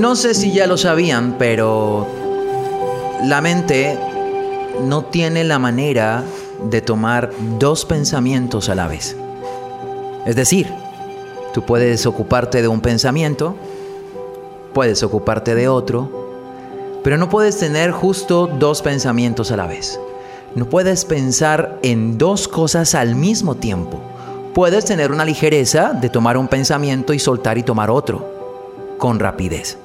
No sé si ya lo sabían, pero la mente no tiene la manera de tomar dos pensamientos a la vez. Es decir, tú puedes ocuparte de un pensamiento, puedes ocuparte de otro, pero no puedes tener justo dos pensamientos a la vez. No puedes pensar en dos cosas al mismo tiempo. Puedes tener una ligereza de tomar un pensamiento y soltar y tomar otro con rapidez.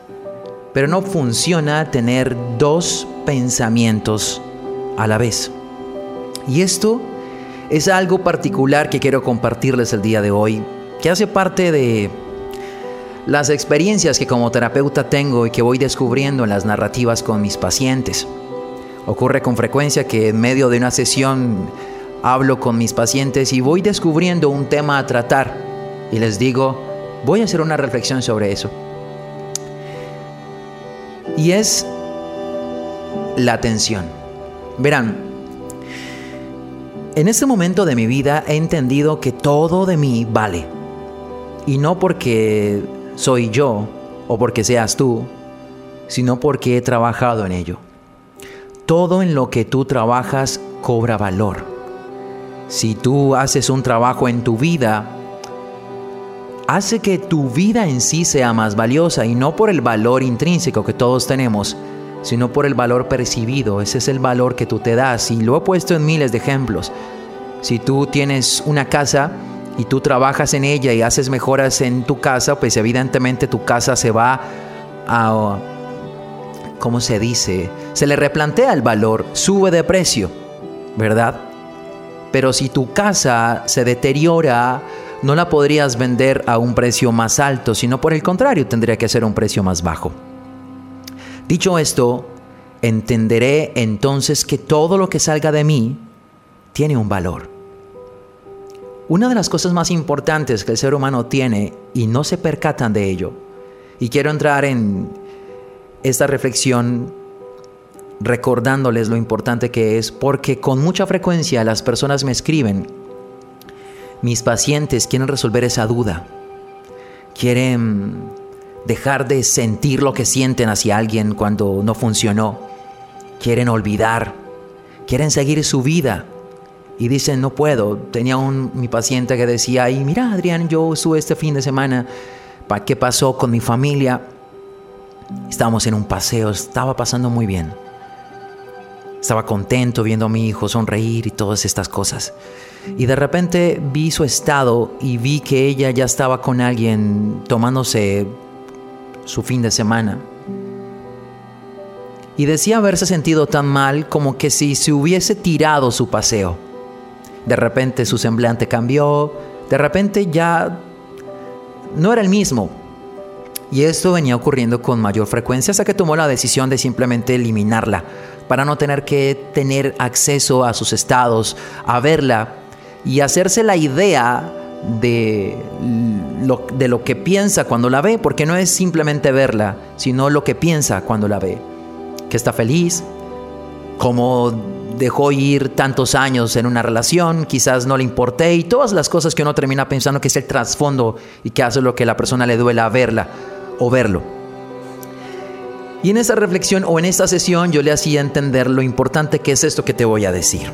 Pero no funciona tener dos pensamientos a la vez. Y esto es algo particular que quiero compartirles el día de hoy, que hace parte de las experiencias que como terapeuta tengo y que voy descubriendo en las narrativas con mis pacientes. Ocurre con frecuencia que en medio de una sesión hablo con mis pacientes y voy descubriendo un tema a tratar y les digo, voy a hacer una reflexión sobre eso. Y es la atención. Verán, en este momento de mi vida he entendido que todo de mí vale. Y no porque soy yo o porque seas tú, sino porque he trabajado en ello. Todo en lo que tú trabajas cobra valor. Si tú haces un trabajo en tu vida, hace que tu vida en sí sea más valiosa y no por el valor intrínseco que todos tenemos, sino por el valor percibido. Ese es el valor que tú te das y lo he puesto en miles de ejemplos. Si tú tienes una casa y tú trabajas en ella y haces mejoras en tu casa, pues evidentemente tu casa se va a, ¿cómo se dice? Se le replantea el valor, sube de precio, ¿verdad? Pero si tu casa se deteriora, no la podrías vender a un precio más alto, sino por el contrario, tendría que ser un precio más bajo. Dicho esto, entenderé entonces que todo lo que salga de mí tiene un valor. Una de las cosas más importantes que el ser humano tiene y no se percatan de ello, y quiero entrar en esta reflexión recordándoles lo importante que es, porque con mucha frecuencia las personas me escriben mis pacientes quieren resolver esa duda. Quieren dejar de sentir lo que sienten hacia alguien cuando no funcionó. Quieren olvidar. Quieren seguir su vida. Y dicen, no puedo. Tenía un, mi paciente que decía, y mira Adrián, yo estuve este fin de semana, ¿qué pasó con mi familia? Estábamos en un paseo, estaba pasando muy bien. Estaba contento viendo a mi hijo sonreír y todas estas cosas. Y de repente vi su estado y vi que ella ya estaba con alguien tomándose su fin de semana. Y decía haberse sentido tan mal como que si se hubiese tirado su paseo. De repente su semblante cambió, de repente ya no era el mismo. Y esto venía ocurriendo con mayor frecuencia hasta que tomó la decisión de simplemente eliminarla, para no tener que tener acceso a sus estados, a verla y hacerse la idea de lo, de lo que piensa cuando la ve, porque no es simplemente verla, sino lo que piensa cuando la ve. Que está feliz, como dejó ir tantos años en una relación, quizás no le importé y todas las cosas que uno termina pensando que es el trasfondo y que hace lo que la persona le duela verla o verlo. Y en esa reflexión o en esta sesión yo le hacía entender lo importante que es esto que te voy a decir.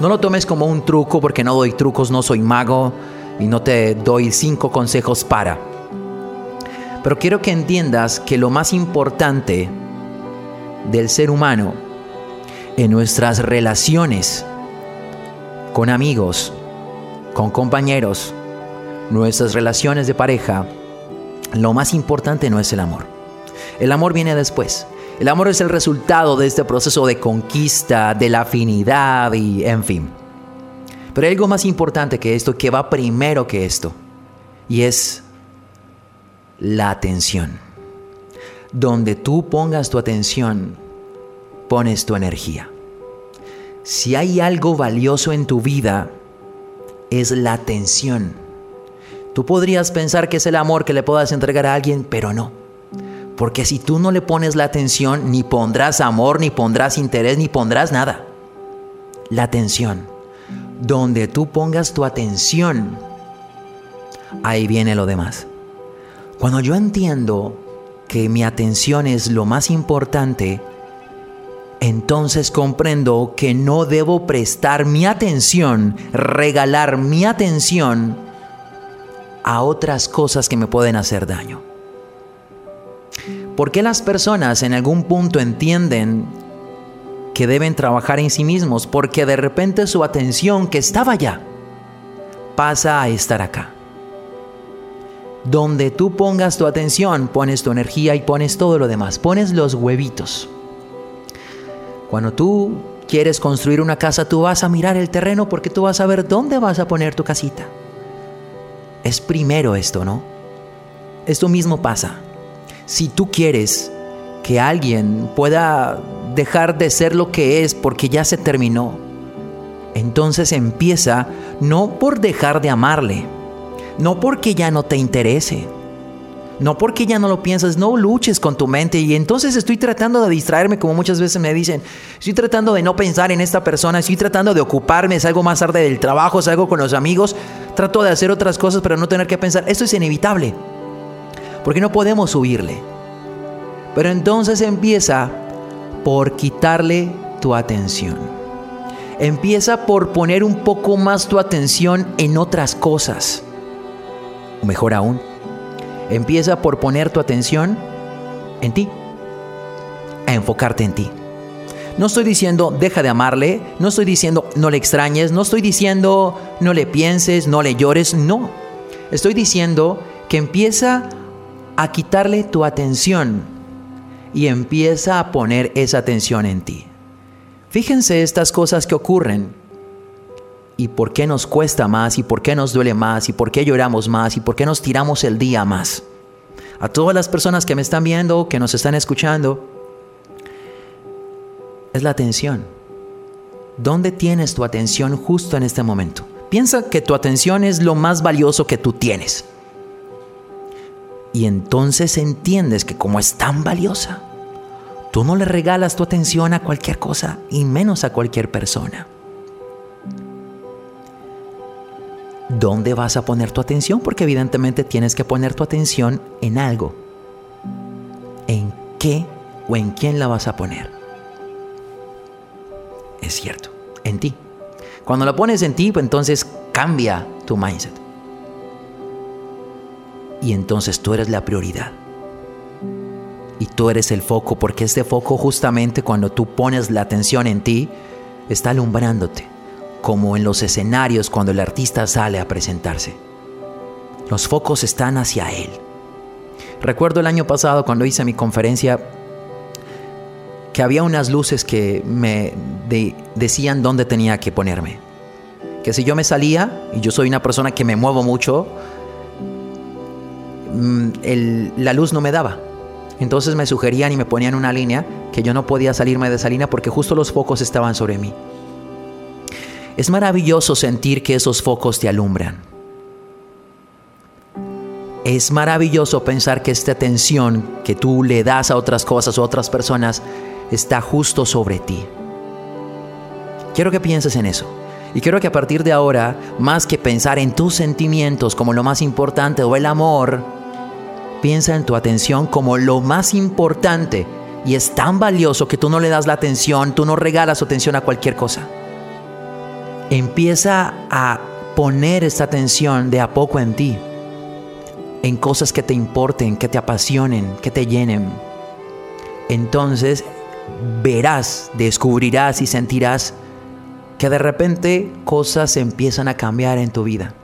No lo tomes como un truco porque no doy trucos, no soy mago y no te doy cinco consejos para. Pero quiero que entiendas que lo más importante del ser humano en nuestras relaciones con amigos, con compañeros, nuestras relaciones de pareja, lo más importante no es el amor. El amor viene después. El amor es el resultado de este proceso de conquista, de la afinidad y en fin. Pero hay algo más importante que esto, que va primero que esto, y es la atención. Donde tú pongas tu atención, pones tu energía. Si hay algo valioso en tu vida, es la atención. Tú podrías pensar que es el amor que le puedas entregar a alguien, pero no. Porque si tú no le pones la atención, ni pondrás amor, ni pondrás interés, ni pondrás nada. La atención. Donde tú pongas tu atención, ahí viene lo demás. Cuando yo entiendo que mi atención es lo más importante, entonces comprendo que no debo prestar mi atención, regalar mi atención a otras cosas que me pueden hacer daño. ¿Por qué las personas en algún punto entienden que deben trabajar en sí mismos? Porque de repente su atención que estaba allá pasa a estar acá. Donde tú pongas tu atención, pones tu energía y pones todo lo demás. Pones los huevitos. Cuando tú quieres construir una casa, tú vas a mirar el terreno porque tú vas a ver dónde vas a poner tu casita. Es primero esto, ¿no? Esto mismo pasa. Si tú quieres que alguien pueda dejar de ser lo que es porque ya se terminó, entonces empieza no por dejar de amarle, no porque ya no te interese, no porque ya no lo piensas, no luches con tu mente y entonces estoy tratando de distraerme como muchas veces me dicen, estoy tratando de no pensar en esta persona, estoy tratando de ocuparme, salgo más tarde del trabajo, salgo con los amigos, trato de hacer otras cosas para no tener que pensar, esto es inevitable, porque no podemos huirle. Pero entonces empieza por quitarle tu atención. Empieza por poner un poco más tu atención en otras cosas. O mejor aún, empieza por poner tu atención en ti, a enfocarte en ti. No estoy diciendo deja de amarle, no estoy diciendo no le extrañes, no estoy diciendo no le pienses, no le llores, no. Estoy diciendo que empieza a quitarle tu atención y empieza a poner esa atención en ti. Fíjense estas cosas que ocurren y por qué nos cuesta más y por qué nos duele más y por qué lloramos más y por qué nos tiramos el día más. A todas las personas que me están viendo, que nos están escuchando, es la atención. ¿Dónde tienes tu atención justo en este momento? Piensa que tu atención es lo más valioso que tú tienes. Y entonces entiendes que como es tan valiosa, tú no le regalas tu atención a cualquier cosa y menos a cualquier persona. ¿Dónde vas a poner tu atención? Porque evidentemente tienes que poner tu atención en algo. ¿En qué o en quién la vas a poner? Es cierto, en ti. Cuando lo pones en ti, pues entonces cambia tu mindset. Y entonces tú eres la prioridad. Y tú eres el foco, porque este foco justamente cuando tú pones la atención en ti, está alumbrándote, como en los escenarios cuando el artista sale a presentarse. Los focos están hacia él. Recuerdo el año pasado cuando hice mi conferencia que había unas luces que me decían dónde tenía que ponerme. Que si yo me salía, y yo soy una persona que me muevo mucho, mm, la luz no me daba. Entonces me sugerían y me ponían una línea que yo no podía salirme de esa línea porque justo los focos estaban sobre mí. Es maravilloso sentir que esos focos te alumbran. Es maravilloso pensar que esta atención que tú le das a otras cosas o otras personas está justo sobre ti. Quiero que pienses en eso. Y quiero que a partir de ahora, más que pensar en tus sentimientos como lo más importante o el amor, piensa en tu atención como lo más importante. Y es tan valioso que tú no le das la atención, tú no regalas tu atención a cualquier cosa. Empieza a poner esta atención de a poco en ti, en cosas que te importen, que te apasionen, que te llenen. Entonces verás, descubrirás y sentirás que de repente cosas empiezan a cambiar en tu vida.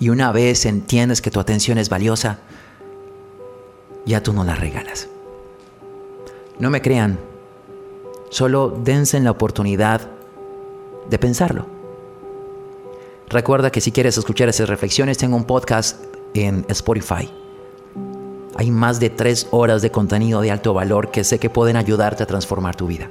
Y una vez entiendes que tu atención es valiosa, ya tú no la regalas. No me crean, solo dense la oportunidad de pensarlo. Recuerda que si quieres escuchar esas reflexiones, tengo un podcast en Spotify. Hay más de tres horas de contenido de alto valor que sé que pueden ayudarte a transformar tu vida.